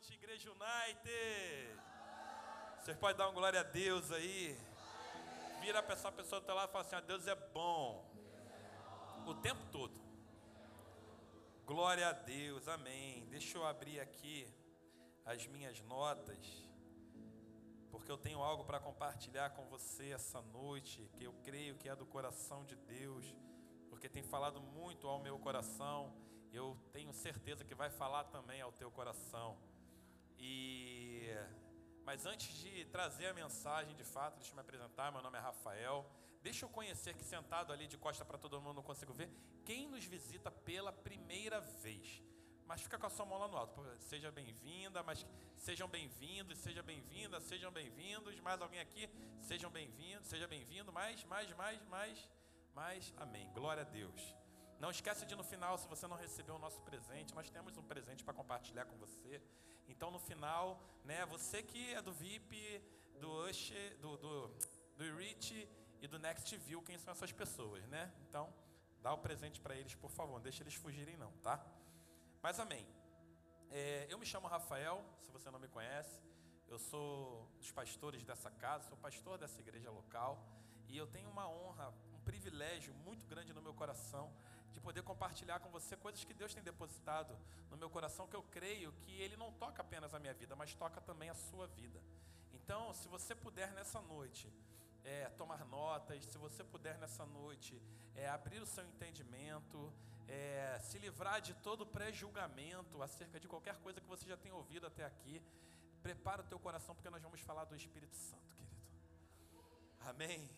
noite, Igreja United. Vocês podem dar uma glória a Deus aí. Vira para essa pessoa que está lá e fala assim: ah, Deus é bom. O tempo todo. Glória a Deus, amém. Deixa eu abrir aqui as minhas notas, porque eu tenho algo para compartilhar com você essa noite, que eu creio que é do coração de Deus, porque tem falado muito ao meu coração, eu tenho certeza que vai falar também ao teu coração. E mas antes de trazer a mensagem de fato, deixa eu me apresentar. Meu nome é Rafael. Deixa eu conhecer que sentado ali de costa para todo mundo não consigo ver quem nos visita pela primeira vez. Mas fica com a sua mão lá no alto. Seja bem-vinda, mas sejam bem-vindos, seja bem-vinda, sejam bem-vindos. Mais alguém aqui? Sejam bem-vindos, seja bem-vindo. Mais, mais, mais, mais, mais. Amém. Glória a Deus. Não esquece de no final, se você não recebeu o nosso presente, nós temos um presente para compartilhar com você. Então no final, né, você que é do VIP, do Usher, do, do, do Rich e do Next View, quem são essas pessoas, né? Então, dá o presente para eles, por favor, não deixe eles fugirem não, tá? Mas amém. É, eu me chamo Rafael, se você não me conhece. Eu sou dos pastores dessa casa, sou pastor dessa igreja local. E eu tenho uma honra um privilégio muito grande no meu coração de poder compartilhar com você coisas que Deus tem depositado no meu coração, que eu creio que Ele não toca apenas a minha vida, mas toca também a sua vida. Então, se você puder nessa noite é, tomar notas, se você puder nessa noite é, abrir o seu entendimento, é, se livrar de todo pré-julgamento acerca de qualquer coisa que você já tenha ouvido até aqui, prepara o teu coração porque nós vamos falar do Espírito Santo, querido. Amém.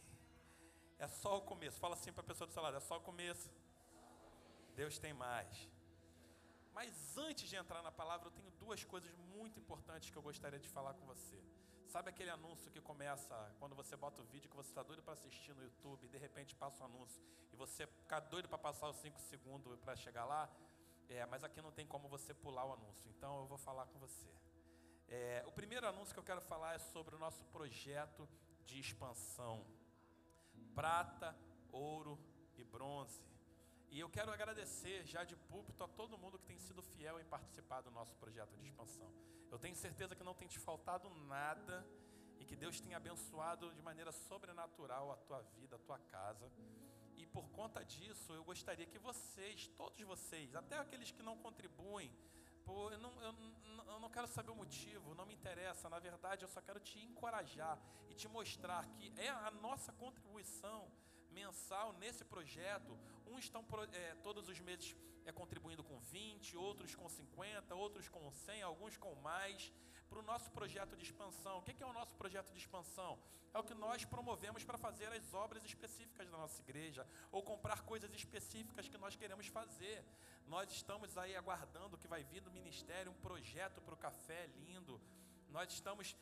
É só o começo. Fala assim para a pessoa do seu lado: é só o começo. Deus tem mais. Mas antes de entrar na palavra, eu tenho duas coisas muito importantes que eu gostaria de falar com você. Sabe aquele anúncio que começa quando você bota o vídeo que você está doido para assistir no YouTube e de repente passa o um anúncio e você fica doido para passar os 5 segundos para chegar lá? É, mas aqui não tem como você pular o anúncio, então eu vou falar com você. É, o primeiro anúncio que eu quero falar é sobre o nosso projeto de expansão prata, ouro e bronze. E eu quero agradecer já de púlpito a todo mundo que tem sido fiel em participar do nosso projeto de expansão. Eu tenho certeza que não tem te faltado nada e que Deus tem abençoado de maneira sobrenatural a tua vida, a tua casa. E por conta disso, eu gostaria que vocês, todos vocês, até aqueles que não contribuem, Pô, eu não, eu, eu não quero saber o motivo, não me interessa. Na verdade, eu só quero te encorajar e te mostrar que é a nossa contribuição mensal nesse projeto. Uns estão é, todos os meses é, contribuindo com 20, outros com 50, outros com 100, alguns com mais, para o nosso projeto de expansão. O que é o nosso projeto de expansão? É o que nós promovemos para fazer as obras específicas da nossa igreja, ou comprar coisas específicas que nós queremos fazer. Nós estamos aí aguardando o que vai vir do ministério, um projeto para o café lindo nós estamos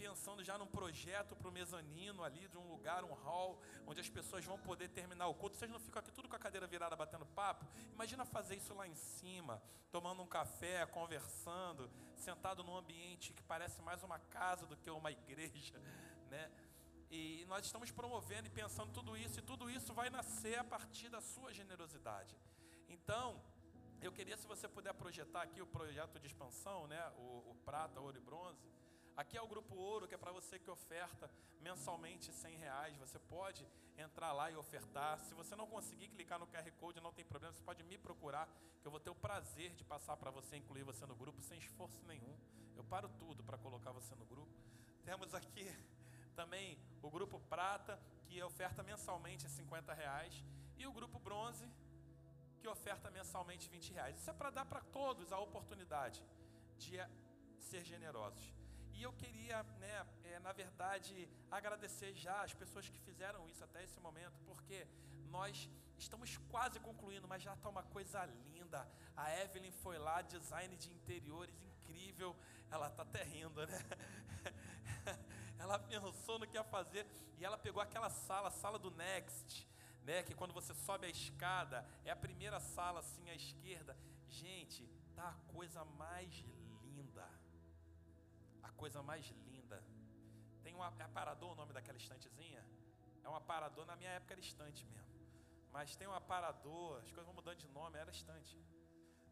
pensando já num projeto para o mezanino ali, de um lugar, um hall, onde as pessoas vão poder terminar o culto. Vocês não ficam aqui tudo com a cadeira virada batendo papo? Imagina fazer isso lá em cima, tomando um café, conversando, sentado num ambiente que parece mais uma casa do que uma igreja, né? E nós estamos promovendo e pensando tudo isso, e tudo isso vai nascer a partir da sua generosidade. Então, eu queria, se você puder projetar aqui o projeto de expansão, né? o, o prata, ouro e bronze. Aqui é o grupo ouro, que é para você que oferta mensalmente 100 reais. Você pode entrar lá e ofertar. Se você não conseguir clicar no QR Code, não tem problema. Você pode me procurar, que eu vou ter o prazer de passar para você, incluir você no grupo, sem esforço nenhum. Eu paro tudo para colocar você no grupo. Temos aqui também o grupo prata, que oferta mensalmente 50 reais. E o grupo bronze, que oferta mensalmente 20 reais. Isso é para dar para todos a oportunidade de ser generosos. E eu queria, né, é, na verdade, agradecer já as pessoas que fizeram isso até esse momento, porque nós estamos quase concluindo, mas já está uma coisa linda. A Evelyn foi lá, design de interiores incrível. Ela está até rindo, né? ela pensou no que ia fazer e ela pegou aquela sala, a sala do Next né? Que quando você sobe a escada, é a primeira sala assim à esquerda. Gente, tá a coisa mais linda. Coisa mais linda. Tem um aparador, o nome daquela estantezinha? É um aparador, na minha época era estante mesmo. Mas tem um aparador, as coisas vão mudando de nome, era estante.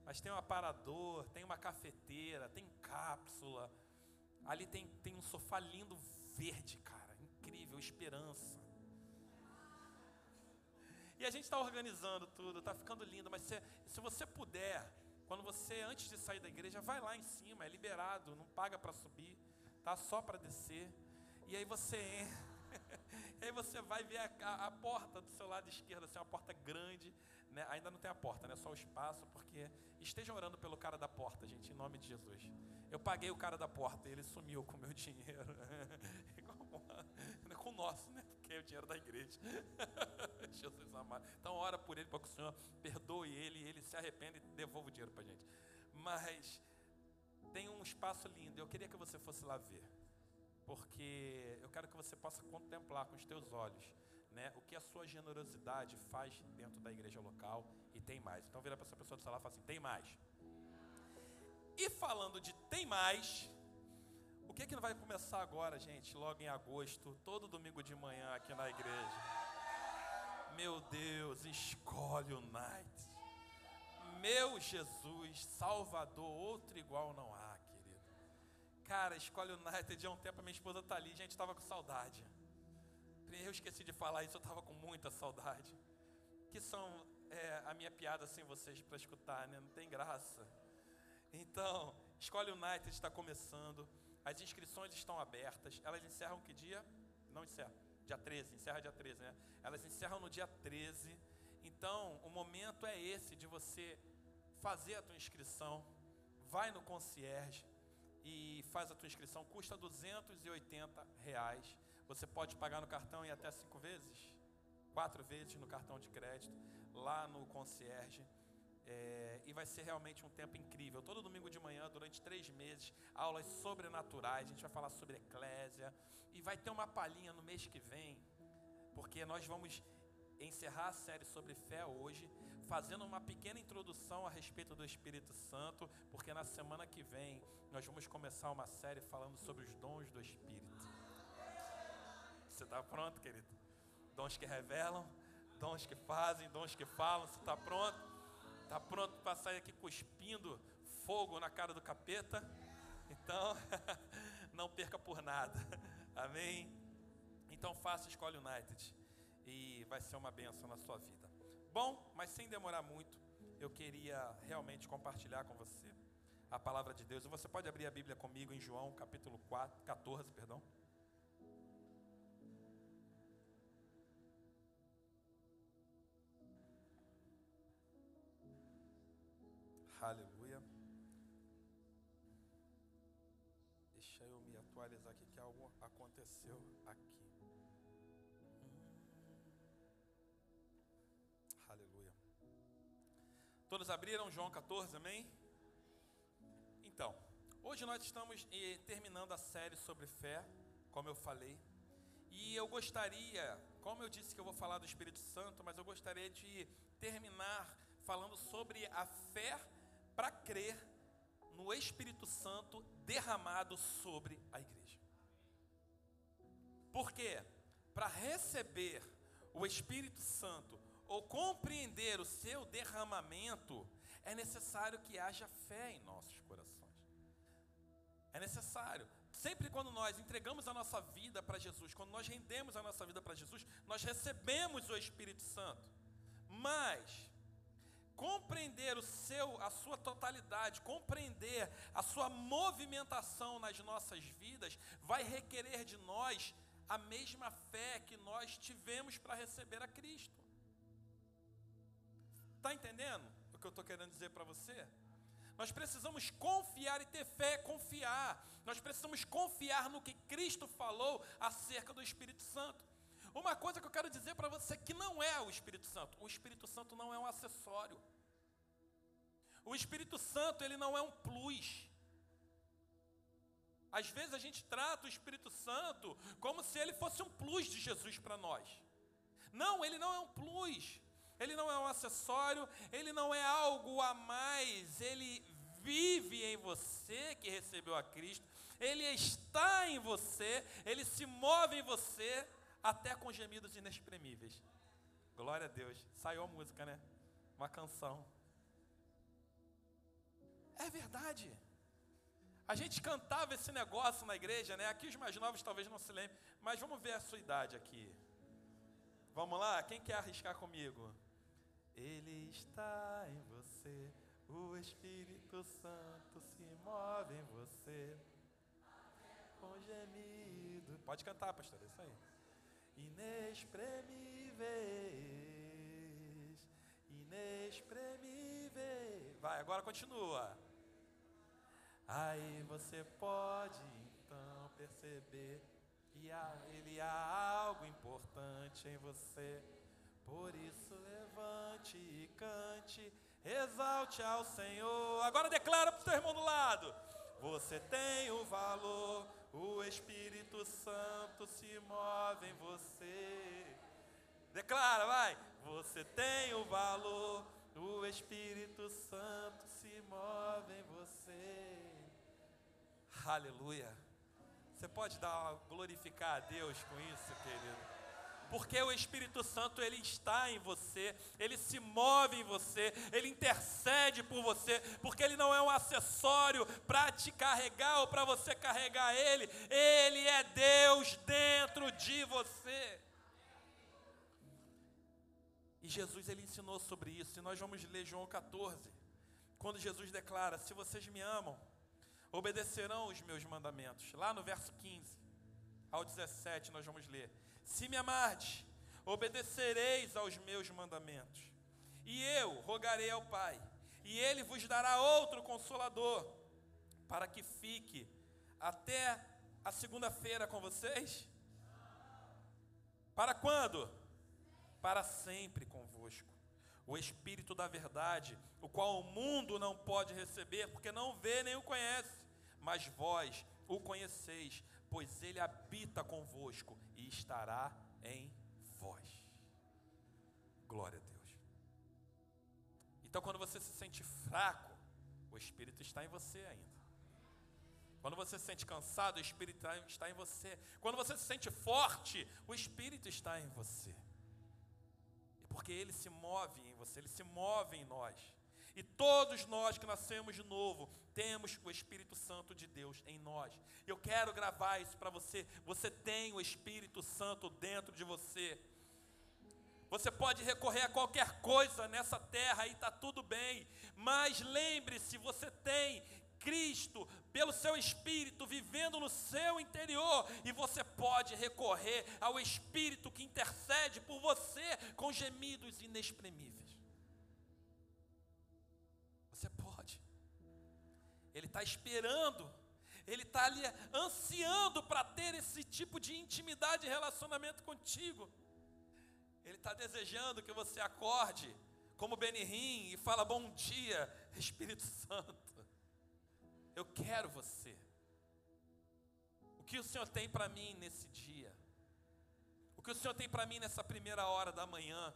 Mas tem um aparador, tem uma cafeteira, tem cápsula. Ali tem, tem um sofá lindo verde, cara. Incrível, esperança. E a gente está organizando tudo, está ficando lindo. Mas se, se você puder, quando você, antes de sair da igreja, vai lá em cima, é liberado, não paga para subir, tá? Só para descer. E aí você entra. e aí você vai ver a, a, a, porta do seu lado esquerdo, assim, uma porta grande. Né? Ainda não tem a porta, né? Só o espaço, porque estejam orando pelo cara da porta, gente, em nome de Jesus. Eu paguei o cara da porta e ele sumiu com o meu dinheiro. com o nosso, né? O dinheiro da igreja. Jesus amado. Então ora por ele para que o Senhor perdoe ele, ele se arrependa e devolva o dinheiro para a gente. Mas tem um espaço lindo, eu queria que você fosse lá ver. Porque eu quero que você possa contemplar com os teus olhos né, o que a sua generosidade faz dentro da igreja local e tem mais. Então vira para essa pessoa do celular e fala assim: tem mais. E falando de tem mais, o que, que vai começar agora, gente? Logo em agosto, todo domingo de manhã aqui na igreja. Meu Deus, escolhe o night. Meu Jesus, Salvador, outro igual não há, querido. Cara, escolhe o United há um tempo, a minha esposa está ali, gente, estava com saudade. Eu esqueci de falar isso, eu estava com muita saudade. Que são é, a minha piada sem vocês para escutar, né? Não tem graça. Então, Escolhe United está começando. As inscrições estão abertas. Elas encerram que dia? Não encerram. Dia 13, encerra dia 13, né? Elas encerram no dia 13. Então, o momento é esse de você fazer a tua inscrição. Vai no concierge e faz a tua inscrição. Custa 280 reais. Você pode pagar no cartão em até cinco vezes, quatro vezes no cartão de crédito, lá no concierge. É, e vai ser realmente um tempo incrível. Todo domingo de manhã, durante três meses, aulas sobrenaturais. A gente vai falar sobre eclésia. E vai ter uma palhinha no mês que vem, porque nós vamos encerrar a série sobre fé hoje, fazendo uma pequena introdução a respeito do Espírito Santo, porque na semana que vem nós vamos começar uma série falando sobre os dons do Espírito. Você está pronto, querido? Dons que revelam, dons que fazem, dons que falam. Você está pronto? Está pronto para sair aqui cuspindo fogo na cara do capeta? Então, não perca por nada. Amém? Então faça Escolhe United. E vai ser uma benção na sua vida. Bom, mas sem demorar muito, eu queria realmente compartilhar com você a palavra de Deus. Você pode abrir a Bíblia comigo em João capítulo 4, 14, perdão. Aleluia. Deixa eu me atualizar aqui que algo aconteceu aqui. Aleluia. Todos abriram João 14, amém? Então, hoje nós estamos eh, terminando a série sobre fé, como eu falei. E eu gostaria, como eu disse que eu vou falar do Espírito Santo, mas eu gostaria de terminar falando sobre a fé para crer no Espírito Santo derramado sobre a igreja. Porque para receber o Espírito Santo ou compreender o seu derramamento, é necessário que haja fé em nossos corações. É necessário. Sempre quando nós entregamos a nossa vida para Jesus, quando nós rendemos a nossa vida para Jesus, nós recebemos o Espírito Santo. Mas compreender o seu, a sua totalidade, compreender a sua movimentação nas nossas vidas, vai requerer de nós a mesma fé que nós tivemos para receber a Cristo. Está entendendo o que eu estou querendo dizer para você? Nós precisamos confiar e ter fé, confiar. Nós precisamos confiar no que Cristo falou acerca do Espírito Santo. Uma coisa que eu quero dizer para você que não é o Espírito Santo. O Espírito Santo não é um acessório. O Espírito Santo, ele não é um plus. Às vezes a gente trata o Espírito Santo como se ele fosse um plus de Jesus para nós. Não, ele não é um plus. Ele não é um acessório, ele não é algo a mais, ele vive em você que recebeu a Cristo, ele está em você, ele se move em você, até com gemidos inexprimíveis. Glória a Deus. Saiu a música, né? Uma canção. É verdade. A gente cantava esse negócio na igreja, né? Aqui os mais novos talvez não se lembrem, mas vamos ver a sua idade aqui. Vamos lá? Quem quer arriscar comigo? Ele está em você, o Espírito Santo se move em você. Com gemido. Pode cantar, pastor, é isso aí. Inexprimíveis, inexprimíveis. Vai, agora continua. Aí você pode então perceber que há, ele há algo importante em você. Por isso levante e cante, exalte ao Senhor. Agora declara para o seu irmão do lado: Você tem o valor, o Espírito Santo se move em você. Declara, vai. Você tem o valor, o Espírito Santo se move em você. Aleluia. Você pode dar glorificar a Deus com isso, querido? Porque o Espírito Santo ele está em você, ele se move em você, ele intercede por você, porque ele não é um acessório para te carregar ou para você carregar ele, ele é Deus dentro de você. E Jesus ele ensinou sobre isso, e nós vamos ler João 14, quando Jesus declara: Se vocês me amam, obedecerão os meus mandamentos. Lá no verso 15 ao 17 nós vamos ler: se me amardes, obedecereis aos meus mandamentos. E eu rogarei ao Pai, e ele vos dará outro consolador, para que fique até a segunda-feira com vocês. Para quando? Para sempre convosco. O Espírito da Verdade, o qual o mundo não pode receber, porque não vê nem o conhece, mas vós o conheceis, pois ele habita convosco e estará em vós. Glória a Deus. Então, quando você se sente fraco, o Espírito está em você ainda. Quando você se sente cansado, o Espírito está em você. Quando você se sente forte, o Espírito está em você. Porque Ele se move em você, Ele se move em nós. E todos nós que nascemos de novo, temos o Espírito Santo de Deus em nós. Eu quero gravar isso para você. Você tem o Espírito Santo dentro de você. Você pode recorrer a qualquer coisa nessa terra e está tudo bem. Mas lembre-se, você tem Cristo pelo seu Espírito vivendo no seu interior e você pode recorrer ao Espírito que intercede por você com gemidos inexprimíveis. Ele está esperando, ele está ali ansiando para ter esse tipo de intimidade e relacionamento contigo. Ele está desejando que você acorde como Benihim e fala bom dia, Espírito Santo. Eu quero você. O que o Senhor tem para mim nesse dia? O que o Senhor tem para mim nessa primeira hora da manhã?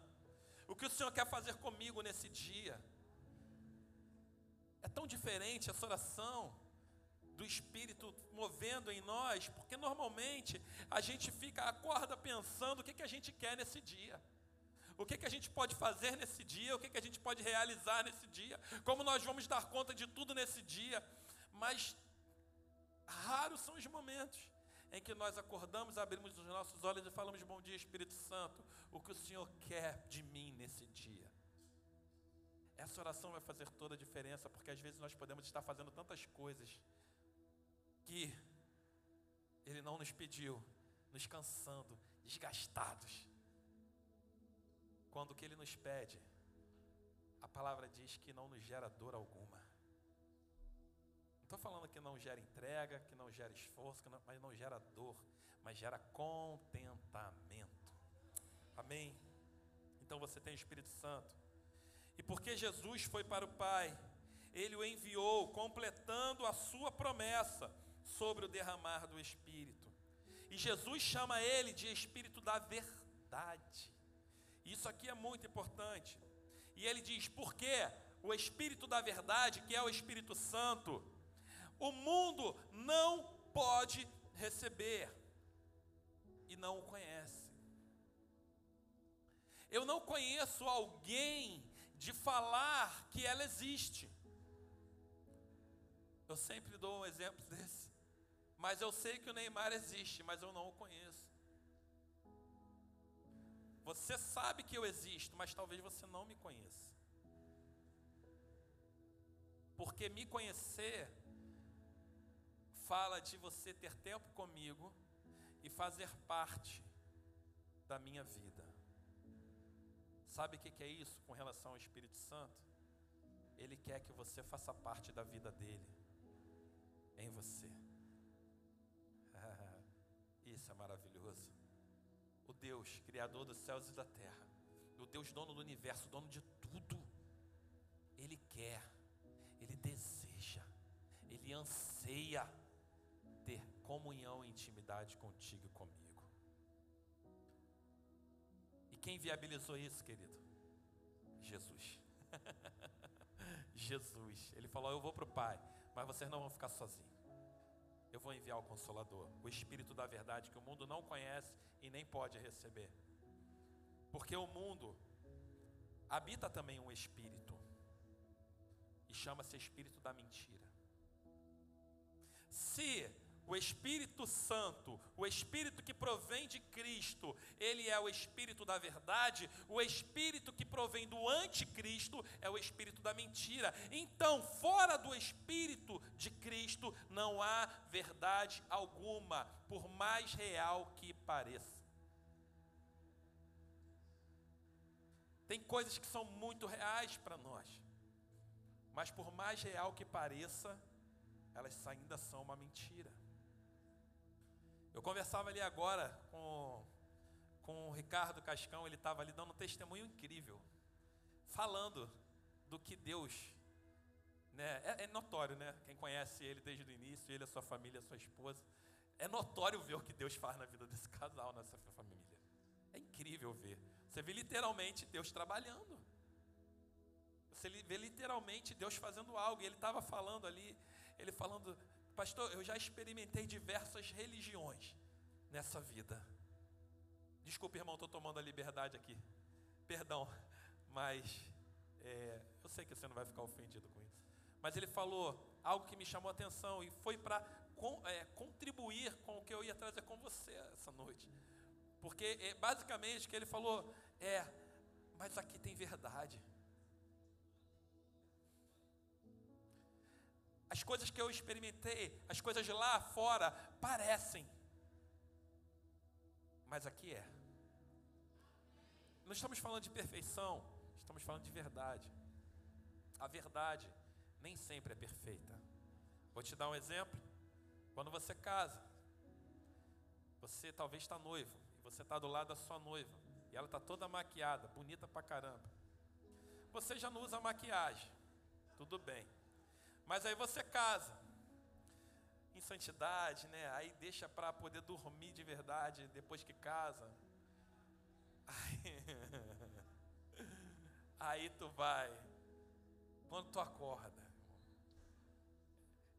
O que o Senhor quer fazer comigo nesse dia? É tão diferente essa oração do Espírito movendo em nós, porque normalmente a gente fica, acorda pensando o que, que a gente quer nesse dia. O que, que a gente pode fazer nesse dia, o que, que a gente pode realizar nesse dia, como nós vamos dar conta de tudo nesse dia. Mas raros são os momentos em que nós acordamos, abrimos os nossos olhos e falamos: Bom dia, Espírito Santo, o que o Senhor quer de mim nesse dia. Essa oração vai fazer toda a diferença, porque às vezes nós podemos estar fazendo tantas coisas que Ele não nos pediu, nos cansando, desgastados. Quando o que Ele nos pede, a palavra diz que não nos gera dor alguma. Não estou falando que não gera entrega, que não gera esforço, não, mas não gera dor, mas gera contentamento. Amém? Então você tem o Espírito Santo. E porque Jesus foi para o Pai, ele o enviou, completando a sua promessa sobre o derramar do Espírito. E Jesus chama ele de Espírito da verdade. Isso aqui é muito importante. E ele diz: porque o Espírito da verdade, que é o Espírito Santo, o mundo não pode receber e não o conhece. Eu não conheço alguém de falar que ela existe. Eu sempre dou um exemplo desse. Mas eu sei que o Neymar existe, mas eu não o conheço. Você sabe que eu existo, mas talvez você não me conheça. Porque me conhecer fala de você ter tempo comigo e fazer parte da minha vida. Sabe o que é isso com relação ao Espírito Santo? Ele quer que você faça parte da vida dele em você. Isso é maravilhoso. O Deus, Criador dos céus e da terra, o Deus, dono do universo, dono de tudo, Ele quer, Ele deseja, Ele anseia ter comunhão e intimidade contigo e comigo. Quem viabilizou isso, querido? Jesus. Jesus. Ele falou: Eu vou para o Pai, mas vocês não vão ficar sozinhos. Eu vou enviar o Consolador, o Espírito da Verdade, que o mundo não conhece e nem pode receber. Porque o mundo habita também um Espírito, e chama-se Espírito da Mentira. Se o Espírito Santo, o Espírito que provém de Cristo, ele é o Espírito da verdade. O Espírito que provém do anticristo é o Espírito da mentira. Então, fora do Espírito de Cristo, não há verdade alguma, por mais real que pareça. Tem coisas que são muito reais para nós, mas por mais real que pareça, elas ainda são uma mentira. Eu conversava ali agora com, com o Ricardo Cascão, ele estava ali dando um testemunho incrível, falando do que Deus, né, é, é, notório, né? Quem conhece ele desde o início, ele, a sua família, a sua esposa, é notório ver o que Deus faz na vida desse casal, nessa família. É incrível ver. Você vê literalmente Deus trabalhando. Você vê literalmente Deus fazendo algo. E ele estava falando ali, ele falando Pastor, eu já experimentei diversas religiões nessa vida. Desculpe, irmão, estou tomando a liberdade aqui. Perdão, mas é, eu sei que você não vai ficar ofendido com isso. Mas ele falou algo que me chamou a atenção e foi para é, contribuir com o que eu ia trazer com você essa noite. Porque é, basicamente o que ele falou é: mas aqui tem verdade. As coisas que eu experimentei, as coisas lá fora, parecem. Mas aqui é. Não estamos falando de perfeição, estamos falando de verdade. A verdade nem sempre é perfeita. Vou te dar um exemplo. Quando você casa, você talvez está noivo, e você está do lado da sua noiva, e ela está toda maquiada, bonita pra caramba. Você já não usa maquiagem, tudo bem. Mas aí você casa em santidade, né? Aí deixa para poder dormir de verdade depois que casa. Aí, aí tu vai. Quando tu acorda,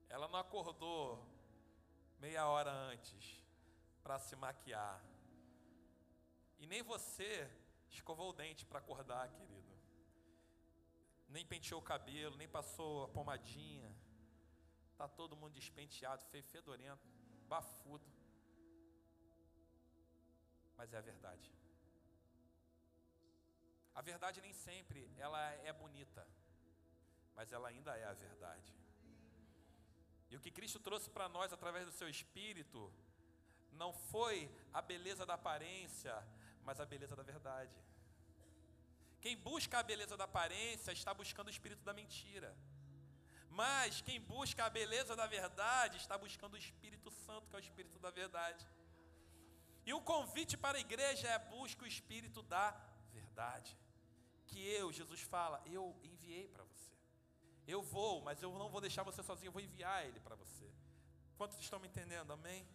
ela não acordou meia hora antes para se maquiar. E nem você escovou o dente para acordar, querido nem penteou o cabelo, nem passou a pomadinha. Tá todo mundo despenteado, feio, fedorento, bafudo. Mas é a verdade. A verdade nem sempre ela é bonita, mas ela ainda é a verdade. E o que Cristo trouxe para nós através do seu espírito não foi a beleza da aparência, mas a beleza da verdade. Quem busca a beleza da aparência está buscando o espírito da mentira. Mas quem busca a beleza da verdade está buscando o Espírito Santo, que é o Espírito da verdade. E o convite para a igreja é busca o Espírito da verdade. Que eu, Jesus fala, eu enviei para você. Eu vou, mas eu não vou deixar você sozinho, eu vou enviar ele para você. Quantos estão me entendendo? Amém?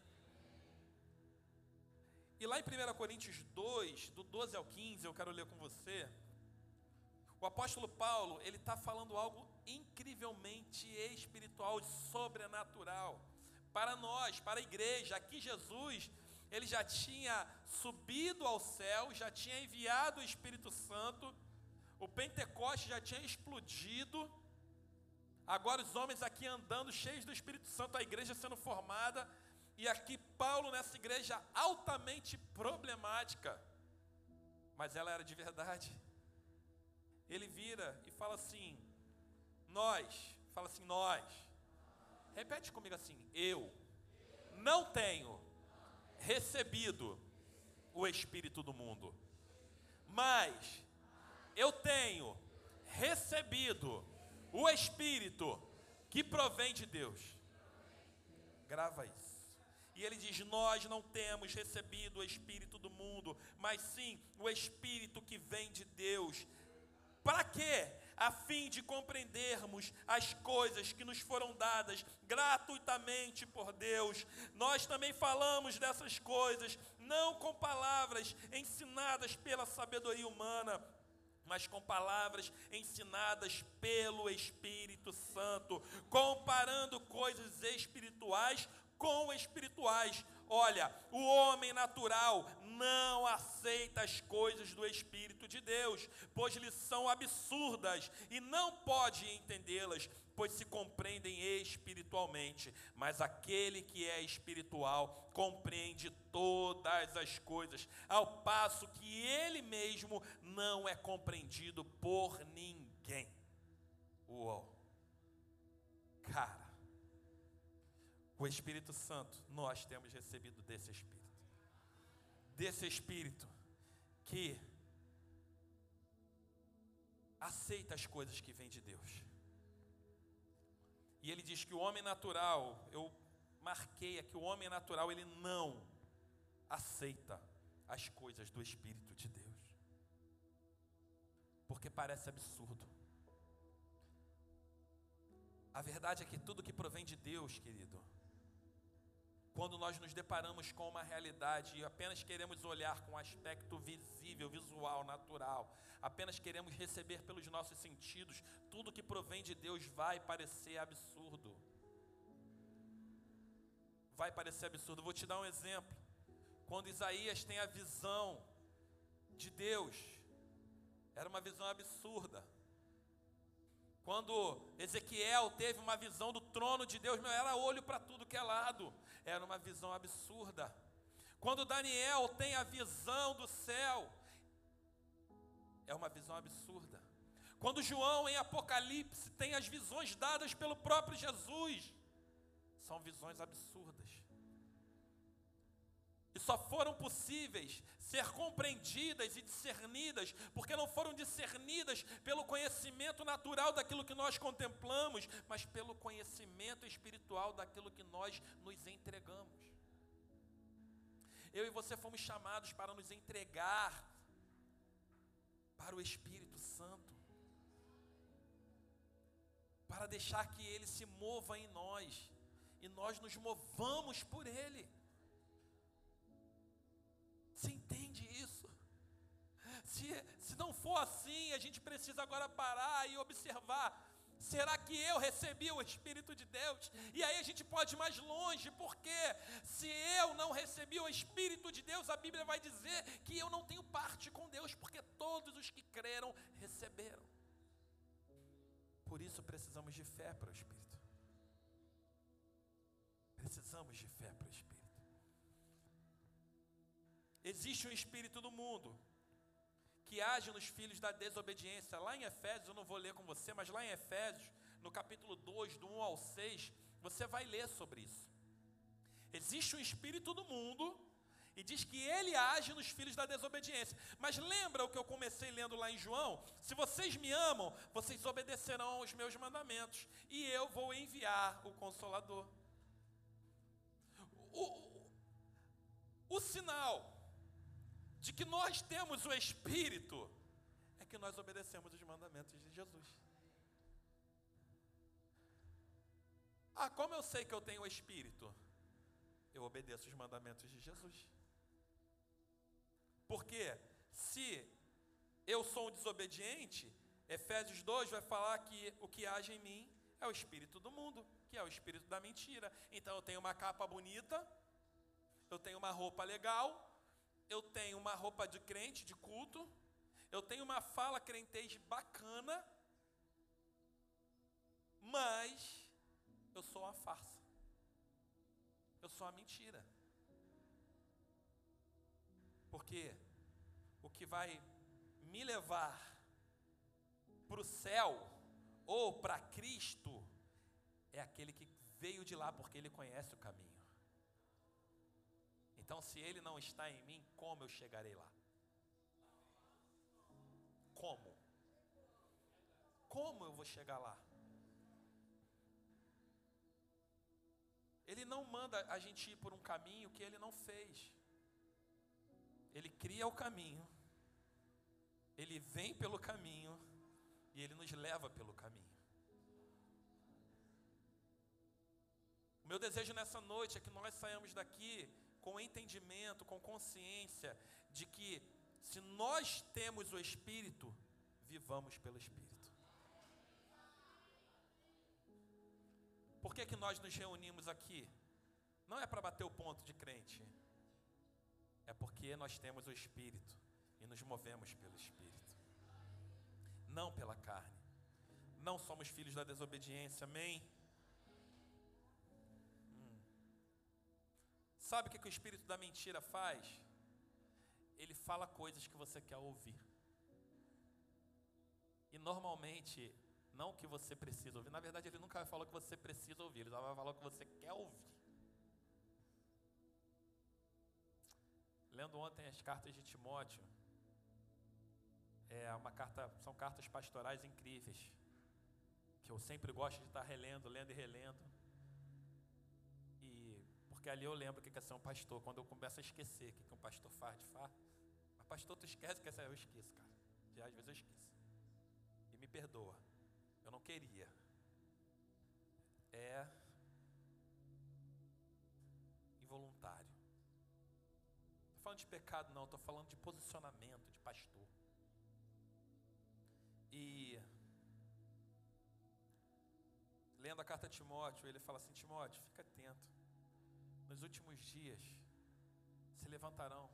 E lá em 1 Coríntios 2, do 12 ao 15, eu quero ler com você. O apóstolo Paulo, ele está falando algo incrivelmente espiritual, sobrenatural. Para nós, para a igreja, aqui Jesus, ele já tinha subido ao céu, já tinha enviado o Espírito Santo, o Pentecoste já tinha explodido, Agora os homens aqui andando cheios do Espírito Santo, a igreja sendo formada, e aqui Paulo nessa igreja altamente problemática, mas ela era de verdade. Ele vira e fala assim: Nós, fala assim, nós. Repete comigo assim: Eu não tenho recebido o Espírito do mundo, mas eu tenho recebido o Espírito que provém de Deus. Grava isso. E ele diz: Nós não temos recebido o Espírito do mundo, mas sim o Espírito que vem de Deus. Para quê? A fim de compreendermos as coisas que nos foram dadas gratuitamente por Deus. Nós também falamos dessas coisas, não com palavras ensinadas pela sabedoria humana, mas com palavras ensinadas pelo Espírito Santo, comparando coisas espirituais com espirituais. Olha, o homem natural não aceita as coisas do Espírito de Deus, pois lhe são absurdas e não pode entendê-las, pois se compreendem espiritualmente. Mas aquele que é espiritual compreende todas as coisas, ao passo que ele mesmo não é compreendido por ninguém. Uou! Cara, o Espírito Santo, nós temos recebido desse Espírito. Desse Espírito que aceita as coisas que vêm de Deus. E ele diz que o homem natural, eu marquei aqui, o homem natural, ele não aceita as coisas do Espírito de Deus. Porque parece absurdo. A verdade é que tudo que provém de Deus, querido, quando nós nos deparamos com uma realidade e apenas queremos olhar com aspecto visível, visual, natural, apenas queremos receber pelos nossos sentidos, tudo que provém de Deus vai parecer absurdo. Vai parecer absurdo. Vou te dar um exemplo. Quando Isaías tem a visão de Deus, era uma visão absurda. Quando Ezequiel teve uma visão do trono de Deus, meu, era olho para tudo que é lado, era uma visão absurda. Quando Daniel tem a visão do céu, é uma visão absurda. Quando João em Apocalipse tem as visões dadas pelo próprio Jesus, são visões absurdas. E só foram possíveis ser compreendidas e discernidas, porque não foram discernidas pelo conhecimento natural daquilo que nós contemplamos, mas pelo conhecimento espiritual daquilo que nós nos entregamos. Eu e você fomos chamados para nos entregar para o Espírito Santo, para deixar que Ele se mova em nós e nós nos movamos por Ele. Você entende isso? Se, se não for assim, a gente precisa agora parar e observar. Será que eu recebi o Espírito de Deus? E aí a gente pode ir mais longe, porque se eu não recebi o Espírito de Deus, a Bíblia vai dizer que eu não tenho parte com Deus, porque todos os que creram receberam. Por isso precisamos de fé para o Espírito. Precisamos de fé para o Espírito. Existe um espírito do mundo que age nos filhos da desobediência. Lá em Efésios, eu não vou ler com você, mas lá em Efésios, no capítulo 2, do 1 ao 6, você vai ler sobre isso. Existe um espírito do mundo e diz que ele age nos filhos da desobediência. Mas lembra o que eu comecei lendo lá em João? Se vocês me amam, vocês obedecerão aos meus mandamentos, e eu vou enviar o consolador. O, o, o sinal de que nós temos o Espírito, é que nós obedecemos os mandamentos de Jesus. Ah, como eu sei que eu tenho o Espírito? Eu obedeço os mandamentos de Jesus. Porque se eu sou um desobediente, Efésios 2 vai falar que o que age em mim é o espírito do mundo, que é o espírito da mentira. Então eu tenho uma capa bonita, eu tenho uma roupa legal, eu tenho uma roupa de crente, de culto, eu tenho uma fala crentez bacana, Mas eu sou uma farsa. Eu sou uma mentira. Porque o que vai me levar para o céu ou para Cristo é aquele que veio de lá porque ele conhece o caminho. Então, se ele não está em mim, como eu chegarei lá? Como? Como eu vou chegar lá? Ele não manda a gente ir por um caminho que ele não fez. Ele cria o caminho, ele vem pelo caminho e ele nos leva pelo caminho. O meu desejo nessa noite é que nós saiamos daqui com entendimento, com consciência de que se nós temos o Espírito, vivamos pelo Espírito. Por que, que nós nos reunimos aqui? Não é para bater o ponto de crente, é porque nós temos o Espírito e nos movemos pelo Espírito, não pela carne. Não somos filhos da desobediência, amém? Sabe o que, que o espírito da mentira faz? Ele fala coisas que você quer ouvir. E normalmente, não que você precisa ouvir. Na verdade, ele nunca falar que você precisa ouvir, ele só vai falar que você quer ouvir. Lendo ontem as cartas de Timóteo, é uma carta, são cartas pastorais incríveis, que eu sempre gosto de estar relendo, lendo e relendo. Porque ali eu lembro o que é ser um pastor. Quando eu começo a esquecer o que um pastor faz de fato. Mas pastor, tu esquece que eu esqueço, cara. Já às vezes eu esqueço. E me perdoa. Eu não queria. É involuntário. Não estou falando de pecado, não. Estou falando de posicionamento, de pastor. E lendo a carta a Timóteo, ele fala assim: Timóteo, fica atento nos últimos dias se levantarão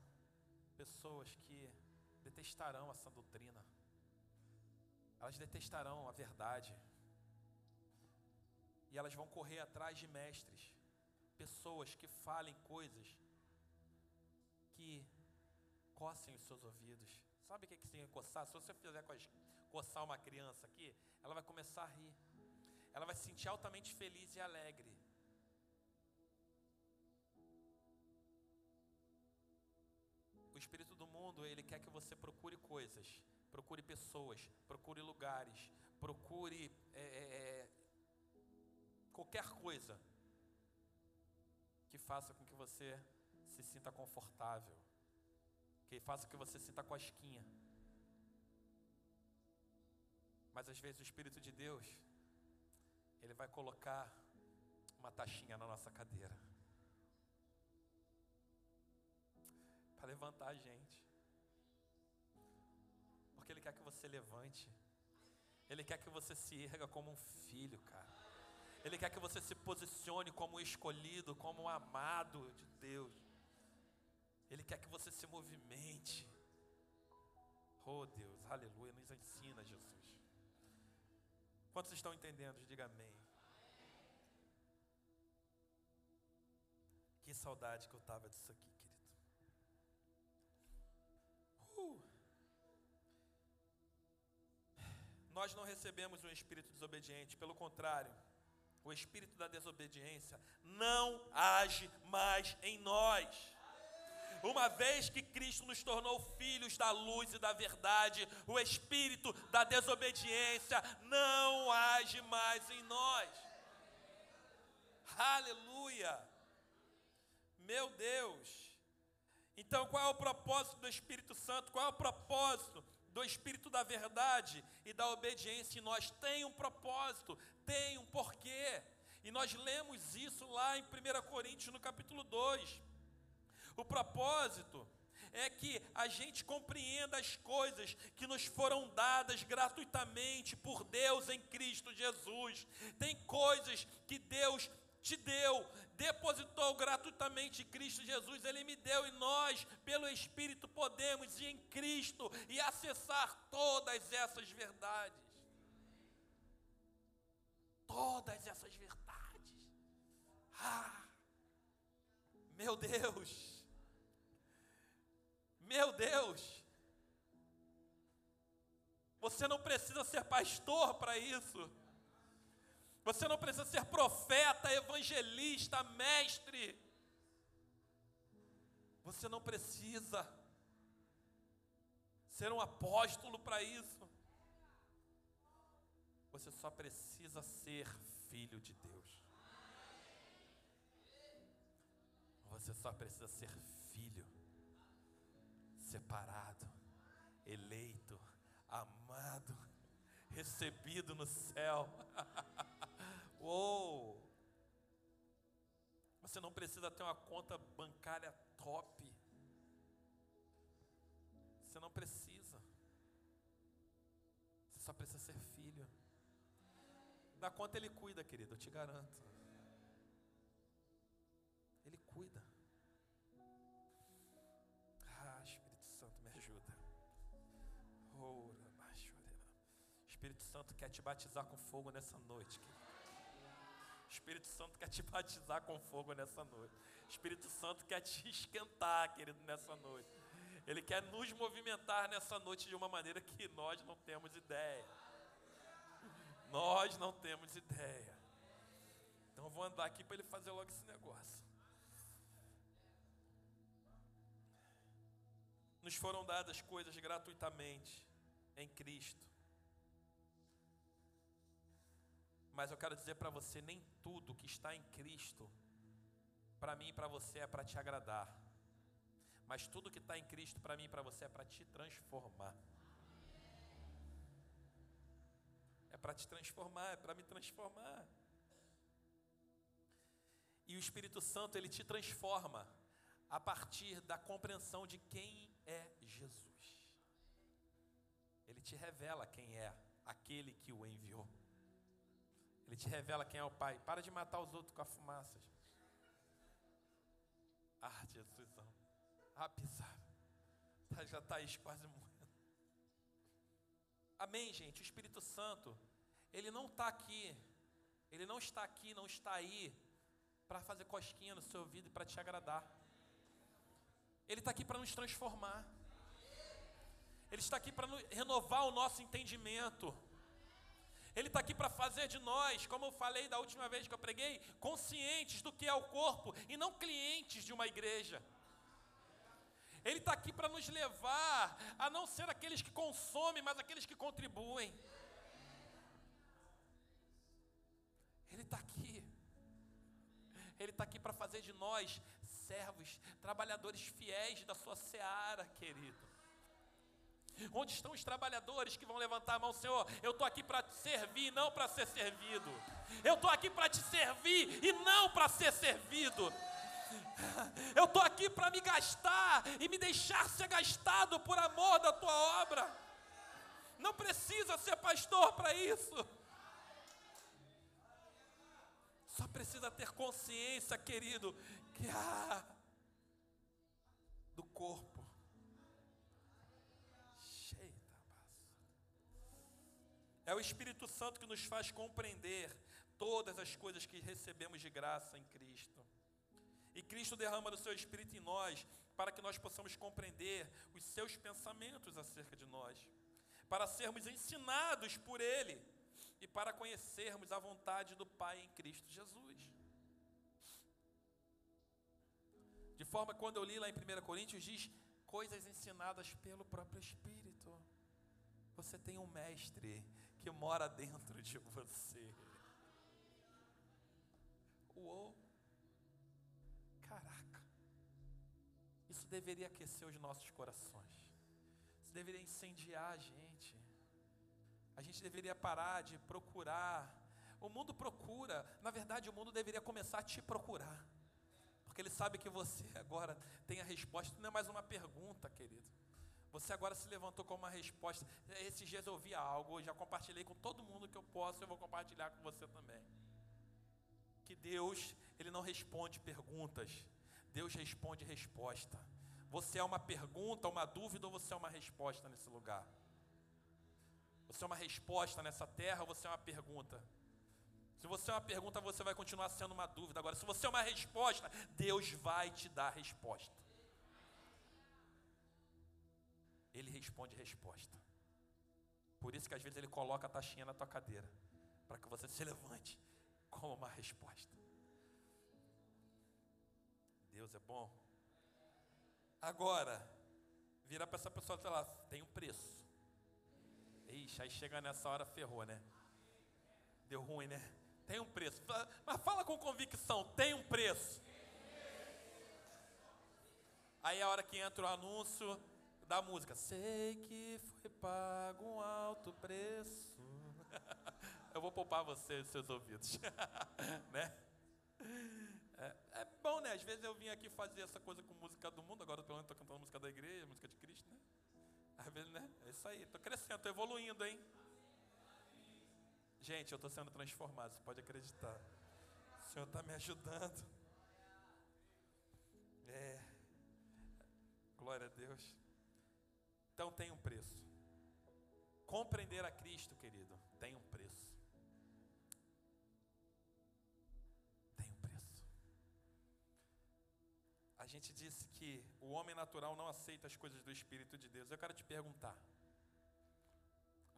pessoas que detestarão essa doutrina, elas detestarão a verdade, e elas vão correr atrás de mestres, pessoas que falem coisas que coçem os seus ouvidos. Sabe o que, que significa coçar? Se você fizer coçar uma criança aqui, ela vai começar a rir, ela vai se sentir altamente feliz e alegre. Espírito do mundo, ele quer que você procure coisas, procure pessoas, procure lugares, procure é, é, é, qualquer coisa que faça com que você se sinta confortável, que faça com que você sinta cosquinha. Mas às vezes o Espírito de Deus, ele vai colocar uma taxinha na nossa cadeira. Para levantar a gente. Porque Ele quer que você levante. Ele quer que você se erga como um filho, cara. Ele quer que você se posicione como escolhido, como amado de Deus. Ele quer que você se movimente. Oh Deus, aleluia, nos ensina, Jesus. Quantos estão entendendo? Diga amém. Que saudade que eu estava disso aqui, Nós não recebemos um espírito desobediente, pelo contrário, o espírito da desobediência não age mais em nós. Uma vez que Cristo nos tornou filhos da luz e da verdade, o espírito da desobediência não age mais em nós. Aleluia! Meu Deus! Então, qual é o propósito do Espírito Santo? Qual é o propósito do Espírito da verdade e da obediência em nós? Tem um propósito, tem um porquê. E nós lemos isso lá em 1 Coríntios, no capítulo 2. O propósito é que a gente compreenda as coisas que nos foram dadas gratuitamente por Deus em Cristo Jesus. Tem coisas que Deus te deu, depositou gratuitamente Cristo Jesus, Ele me deu, e nós, pelo Espírito, podemos ir em Cristo e acessar todas essas verdades. todas essas verdades. Ah, meu Deus, meu Deus, você não precisa ser pastor para isso. Você não precisa ser profeta, evangelista, mestre. Você não precisa ser um apóstolo para isso. Você só precisa ser filho de Deus. Você só precisa ser filho, separado, eleito, amado, recebido no céu. Uou! Você não precisa ter uma conta bancária top. Você não precisa. Você só precisa ser filho. Da conta ele cuida, querido, eu te garanto. Ele cuida. Ah, Espírito Santo, me ajuda. Espírito Santo quer te batizar com fogo nessa noite, querido. Espírito Santo quer te batizar com fogo nessa noite. Espírito Santo quer te esquentar, querido, nessa noite. Ele quer nos movimentar nessa noite de uma maneira que nós não temos ideia. Nós não temos ideia. Então eu vou andar aqui para ele fazer logo esse negócio. Nos foram dadas coisas gratuitamente em Cristo. Mas eu quero dizer para você: nem tudo que está em Cristo, para mim e para você, é para te agradar. Mas tudo que está em Cristo, para mim e para você, é para te transformar. É para te transformar, é para me transformar. E o Espírito Santo, ele te transforma a partir da compreensão de quem é Jesus. Ele te revela quem é aquele que o enviou. Ele te revela quem é o Pai. Para de matar os outros com a fumaça. Ah, Jesusão. Ah, pisar. Tá, já está aí quase morrendo. Amém, gente. O Espírito Santo, ele não está aqui. Ele não está aqui, não está aí para fazer cosquinha no seu ouvido e para te agradar. Ele está aqui para nos transformar. Ele está aqui para renovar o nosso entendimento. Ele está aqui para fazer de nós, como eu falei da última vez que eu preguei, conscientes do que é o corpo e não clientes de uma igreja. Ele está aqui para nos levar a não ser aqueles que consomem, mas aqueles que contribuem. Ele está aqui. Ele está aqui para fazer de nós servos, trabalhadores fiéis da sua seara, querido. Onde estão os trabalhadores que vão levantar a mão, Senhor? Eu estou aqui para te servir, não para ser servido. Eu estou aqui para te servir e não para ser servido. Eu estou aqui para me gastar e me deixar ser gastado por amor da tua obra. Não precisa ser pastor para isso. Só precisa ter consciência, querido, que há do corpo É o Espírito Santo que nos faz compreender todas as coisas que recebemos de graça em Cristo. E Cristo derrama do seu Espírito em nós para que nós possamos compreender os seus pensamentos acerca de nós, para sermos ensinados por Ele e para conhecermos a vontade do Pai em Cristo Jesus. De forma que quando eu li lá em 1 Coríntios diz coisas ensinadas pelo próprio Espírito. Você tem um mestre que mora dentro de você. Uou! Caraca! Isso deveria aquecer os nossos corações. Isso deveria incendiar a gente. A gente deveria parar de procurar. O mundo procura, na verdade, o mundo deveria começar a te procurar. Porque ele sabe que você agora tem a resposta, não é mais uma pergunta, querido. Você agora se levantou com uma resposta. Esses dias eu ouvi algo, já compartilhei com todo mundo que eu posso, eu vou compartilhar com você também. Que Deus, Ele não responde perguntas, Deus responde resposta. Você é uma pergunta, uma dúvida ou você é uma resposta nesse lugar? Você é uma resposta nessa terra ou você é uma pergunta? Se você é uma pergunta, você vai continuar sendo uma dúvida. Agora, se você é uma resposta, Deus vai te dar resposta. Ele responde resposta. Por isso que às vezes ele coloca a taxinha na tua cadeira, para que você se levante com uma resposta. Deus é bom. Agora, vira para essa pessoa e fala: tem um preço. Ixi, aí chega nessa hora, ferrou, né? Deu ruim, né? Tem um preço. Mas fala com convicção: tem um preço. Aí é a hora que entra o anúncio da música. Sei que foi pago um alto preço. Eu vou poupar você os seus ouvidos. né? É, é, bom, né? Às vezes eu vim aqui fazer essa coisa com música do mundo, agora pelo menos estou cantando música da igreja, música de Cristo, né? Às vezes, né? É isso aí, estou crescendo, estou evoluindo, hein? Gente, eu estou sendo transformado, você pode acreditar. O Senhor está me ajudando. É. Glória a Deus. Então tem um preço. Compreender a Cristo, querido, tem um preço. Tem um preço. A gente disse que o homem natural não aceita as coisas do Espírito de Deus. Eu quero te perguntar.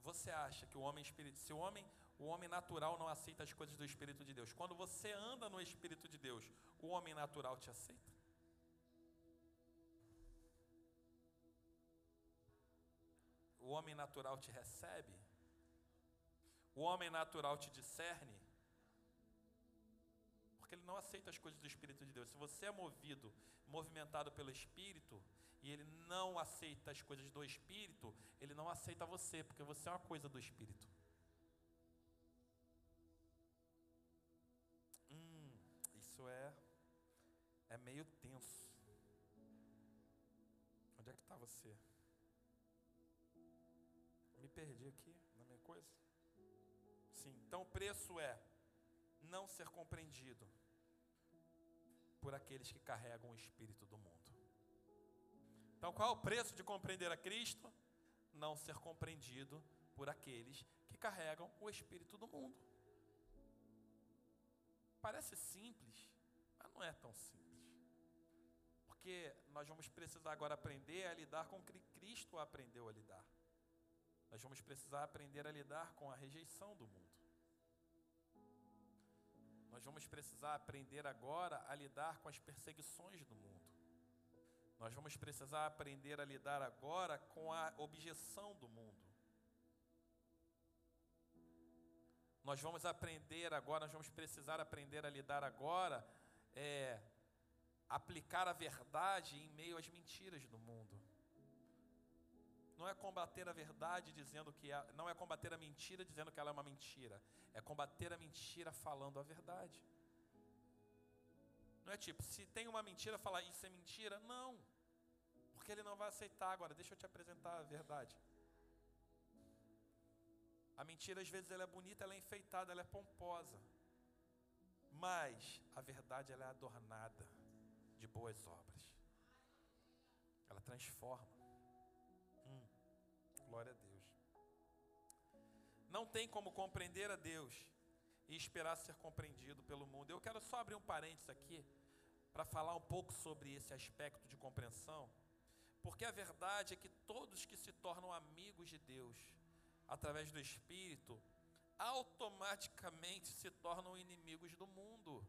Você acha que o homem espírito, se o homem, o homem natural não aceita as coisas do Espírito de Deus, quando você anda no Espírito de Deus, o homem natural te aceita? O homem natural te recebe? O homem natural te discerne? Porque ele não aceita as coisas do Espírito de Deus. Se você é movido, movimentado pelo Espírito, e ele não aceita as coisas do Espírito, ele não aceita você, porque você é uma coisa do Espírito. Hum, isso é, é meio tenso. Onde é que está você? Perdi aqui na minha coisa. Sim, então o preço é não ser compreendido por aqueles que carregam o espírito do mundo. Então, qual é o preço de compreender a Cristo? Não ser compreendido por aqueles que carregam o espírito do mundo. Parece simples, mas não é tão simples. Porque nós vamos precisar agora aprender a lidar com o que Cristo aprendeu a lidar. Nós vamos precisar aprender a lidar com a rejeição do mundo. Nós vamos precisar aprender agora a lidar com as perseguições do mundo. Nós vamos precisar aprender a lidar agora com a objeção do mundo. Nós vamos aprender agora, nós vamos precisar aprender a lidar agora, é, aplicar a verdade em meio às mentiras do mundo não é combater a verdade dizendo que é, não é combater a mentira dizendo que ela é uma mentira, é combater a mentira falando a verdade. Não é tipo, se tem uma mentira, falar isso é mentira? Não, porque ele não vai aceitar. Agora, deixa eu te apresentar a verdade. A mentira, às vezes, ela é bonita, ela é enfeitada, ela é pomposa. Mas a verdade, ela é adornada de boas obras. Ela transforma. Glória a Deus. Não tem como compreender a Deus e esperar ser compreendido pelo mundo. Eu quero só abrir um parênteses aqui para falar um pouco sobre esse aspecto de compreensão, porque a verdade é que todos que se tornam amigos de Deus através do Espírito automaticamente se tornam inimigos do mundo.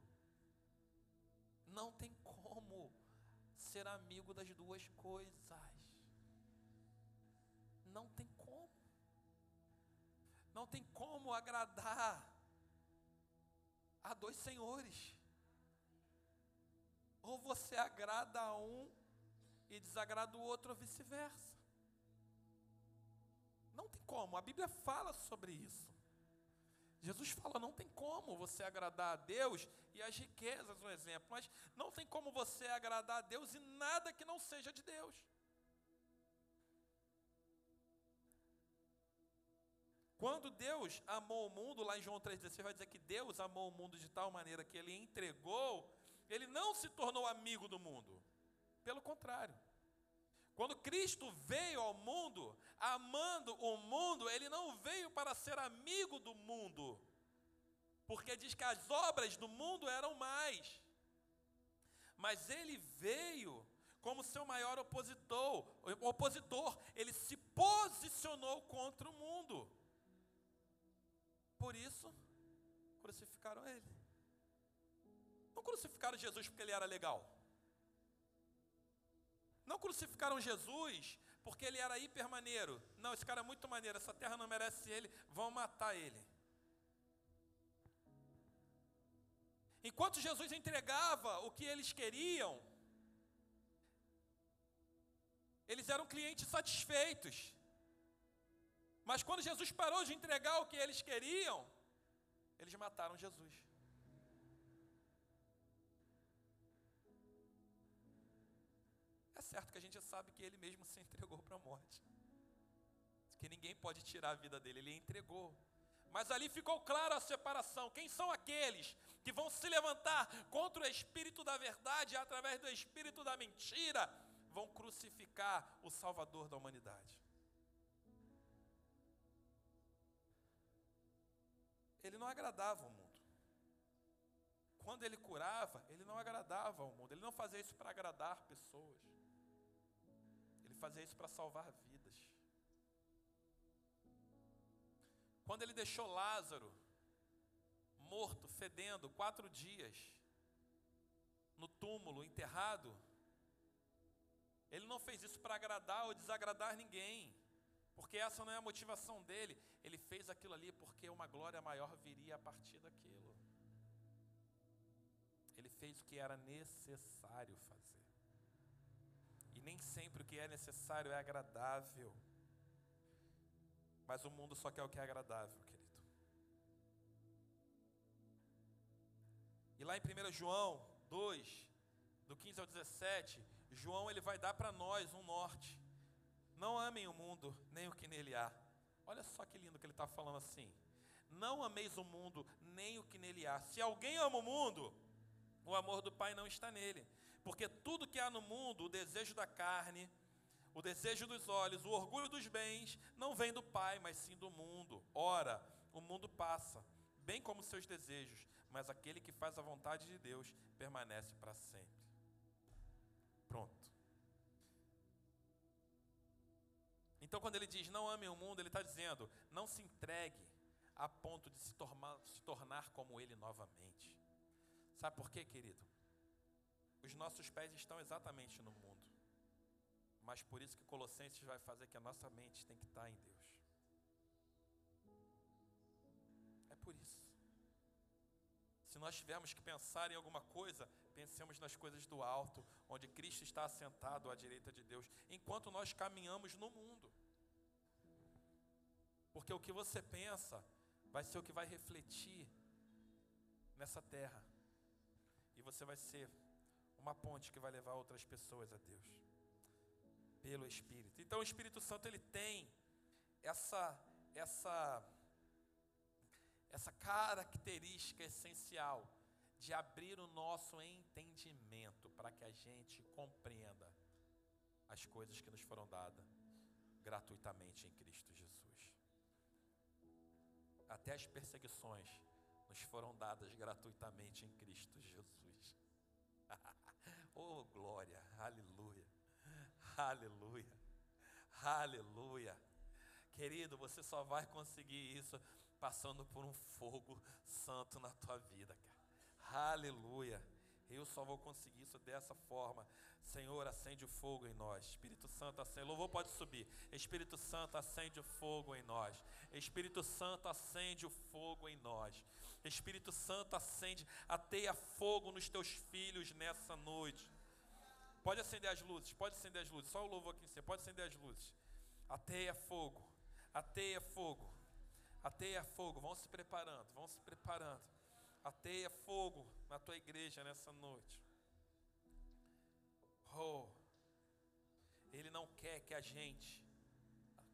Não tem como ser amigo das duas coisas. Não tem como. Não tem como agradar a dois senhores. Ou você agrada a um e desagrada o outro, ou vice-versa. Não tem como, a Bíblia fala sobre isso. Jesus fala: não tem como você agradar a Deus e as riquezas, um exemplo, mas não tem como você agradar a Deus e nada que não seja de Deus. Quando Deus amou o mundo, lá em João 3,16 vai dizer que Deus amou o mundo de tal maneira que ele entregou, ele não se tornou amigo do mundo. Pelo contrário. Quando Cristo veio ao mundo, amando o mundo, ele não veio para ser amigo do mundo. porque diz que as obras do mundo eram mais. Mas ele veio como seu maior opositor, opositor, ele se posicionou contra o mundo. Por isso, crucificaram ele. Não crucificaram Jesus porque ele era legal. Não crucificaram Jesus porque ele era hipermaneiro. Não, esse cara é muito maneiro, essa terra não merece ele, vão matar ele. Enquanto Jesus entregava o que eles queriam, eles eram clientes satisfeitos. Mas quando Jesus parou de entregar o que eles queriam, eles mataram Jesus. É certo que a gente sabe que ele mesmo se entregou para a morte. Que ninguém pode tirar a vida dele, ele entregou. Mas ali ficou clara a separação. Quem são aqueles que vão se levantar contra o espírito da verdade através do espírito da mentira? Vão crucificar o Salvador da humanidade. Ele não agradava o mundo. Quando ele curava, ele não agradava o mundo. Ele não fazia isso para agradar pessoas. Ele fazia isso para salvar vidas. Quando ele deixou Lázaro morto, fedendo, quatro dias, no túmulo, enterrado, ele não fez isso para agradar ou desagradar ninguém, porque essa não é a motivação dele. Ele fez aquilo ali porque uma glória maior viria a partir daquilo. Ele fez o que era necessário fazer. E nem sempre o que é necessário é agradável. Mas o mundo só quer o que é agradável, querido. E lá em 1 João 2, do 15 ao 17, João ele vai dar para nós um norte. Não amem o mundo, nem o que nele há. Olha só que lindo que ele está falando assim. Não ameis o mundo, nem o que nele há. Se alguém ama o mundo, o amor do Pai não está nele. Porque tudo que há no mundo, o desejo da carne, o desejo dos olhos, o orgulho dos bens, não vem do Pai, mas sim do mundo. Ora, o mundo passa, bem como seus desejos, mas aquele que faz a vontade de Deus permanece para sempre. Então, quando ele diz não ame o mundo, ele está dizendo não se entregue a ponto de se tornar, se tornar como ele novamente. Sabe por quê, querido? Os nossos pés estão exatamente no mundo. Mas por isso que Colossenses vai fazer que a nossa mente tem que estar em Deus. É por isso. Se nós tivermos que pensar em alguma coisa, pensemos nas coisas do alto, onde Cristo está assentado à direita de Deus, enquanto nós caminhamos no mundo. Porque o que você pensa vai ser o que vai refletir nessa terra e você vai ser uma ponte que vai levar outras pessoas a Deus pelo Espírito. Então o Espírito Santo ele tem essa essa essa característica essencial de abrir o nosso entendimento para que a gente compreenda as coisas que nos foram dadas gratuitamente em Cristo Jesus. Até as perseguições nos foram dadas gratuitamente em Cristo Jesus. oh, glória, aleluia, aleluia, aleluia. Querido, você só vai conseguir isso passando por um fogo santo na tua vida, cara. Aleluia. Eu só vou conseguir isso dessa forma. Senhor, acende o fogo em nós. Espírito Santo, acende. Louvor pode subir. Espírito Santo, acende o fogo em nós. Espírito Santo, acende o fogo em nós. Espírito Santo, acende, ateia fogo nos teus filhos nessa noite. Pode acender as luzes, pode acender as luzes. Só o louvor aqui em cima. Pode acender as luzes. Ateia fogo. Ateia fogo. Ateia fogo. Vão se preparando, vão se preparando. Ateia fogo na tua igreja nessa noite. Oh, Ele não quer que a gente,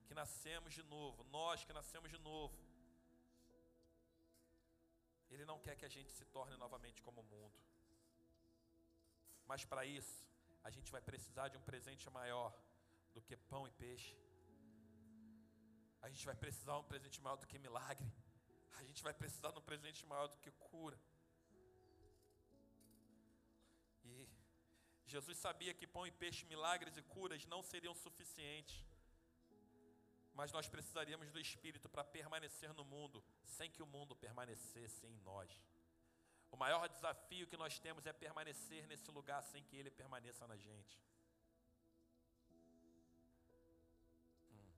que nascemos de novo, nós que nascemos de novo, Ele não quer que a gente se torne novamente como o mundo. Mas para isso, a gente vai precisar de um presente maior do que pão e peixe. A gente vai precisar de um presente maior do que milagre. a gente vai precisar de um presente maior do que cura. Jesus sabia que pão e peixe, milagres e curas não seriam suficientes. Mas nós precisaríamos do Espírito para permanecer no mundo, sem que o mundo permanecesse em nós. O maior desafio que nós temos é permanecer nesse lugar sem que ele permaneça na gente. Hum.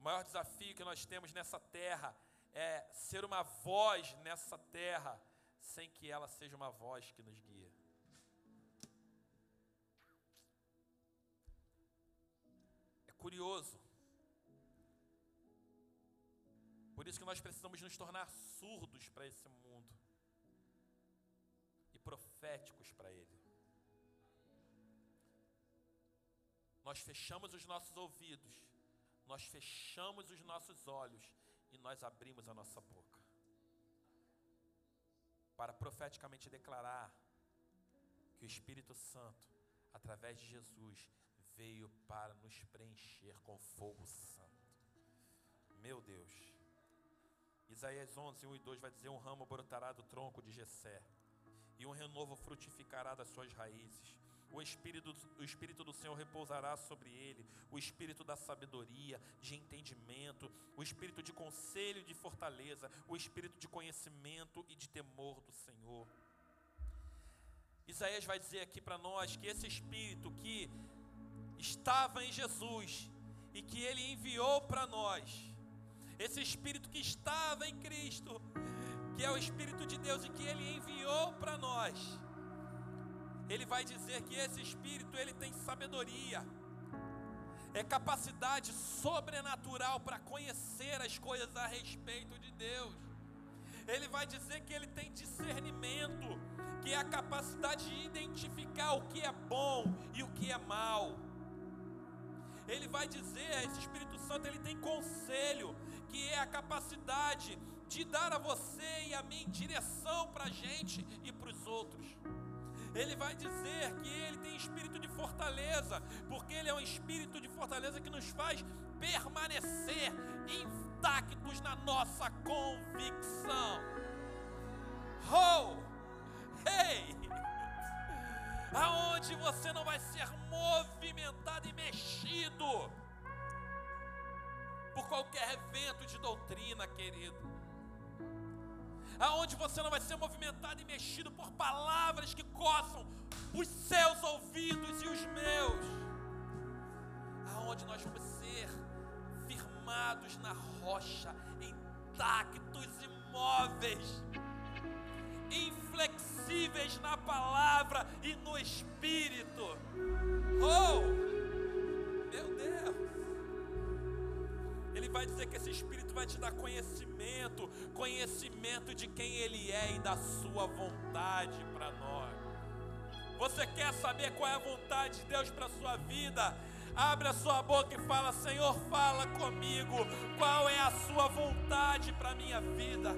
O maior desafio que nós temos nessa terra é ser uma voz nessa terra, sem que ela seja uma voz que nos guia. Curioso. Por isso que nós precisamos nos tornar surdos para esse mundo e proféticos para ele. Nós fechamos os nossos ouvidos, nós fechamos os nossos olhos e nós abrimos a nossa boca para profeticamente declarar que o Espírito Santo, através de Jesus, veio para nos preencher com fogo santo. Meu Deus. Isaías 11, 1 e 2 vai dizer: Um ramo brotará do tronco de Jessé, e um renovo frutificará das suas raízes o Espírito, o Espírito do Senhor repousará sobre ele, o Espírito da sabedoria, de entendimento, o Espírito de conselho e de fortaleza, o Espírito de conhecimento e de temor do Senhor. Isaías vai dizer aqui para nós que esse Espírito que estava em Jesus e que ele enviou para nós, esse Espírito que estava em Cristo, que é o Espírito de Deus e que ele enviou para nós, ele vai dizer que esse espírito ele tem sabedoria, é capacidade sobrenatural para conhecer as coisas a respeito de Deus. Ele vai dizer que ele tem discernimento, que é a capacidade de identificar o que é bom e o que é mal. Ele vai dizer, esse Espírito Santo, ele tem conselho, que é a capacidade de dar a você e a mim direção para a gente e para os outros. Ele vai dizer que ele tem espírito de fortaleza, porque ele é um espírito de fortaleza que nos faz permanecer intactos na nossa convicção. Oh! Hey! Aonde você não vai ser movimentado e mexido por qualquer evento de doutrina, querido. Aonde você não vai ser movimentado e mexido por palavras que coçam os seus ouvidos e os meus, aonde nós vamos ser firmados na rocha, intactos, imóveis, inflexíveis na palavra e no espírito. Oh, meu Deus! Ele vai dizer que esse Espírito vai te dar conhecimento, conhecimento de quem Ele é e da Sua vontade para nós. Você quer saber qual é a vontade de Deus para a sua vida? Abre a sua boca e fala: Senhor, fala comigo. Qual é a sua vontade para a minha vida?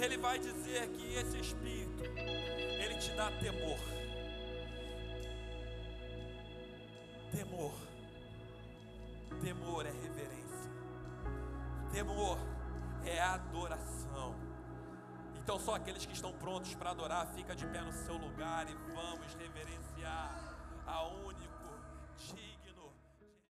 Ele vai dizer que esse Espírito, ele te dá temor. Temor Temor é reverência. Temor é adoração. Então só aqueles que estão prontos para adorar, fica de pé no seu lugar e vamos reverenciar a única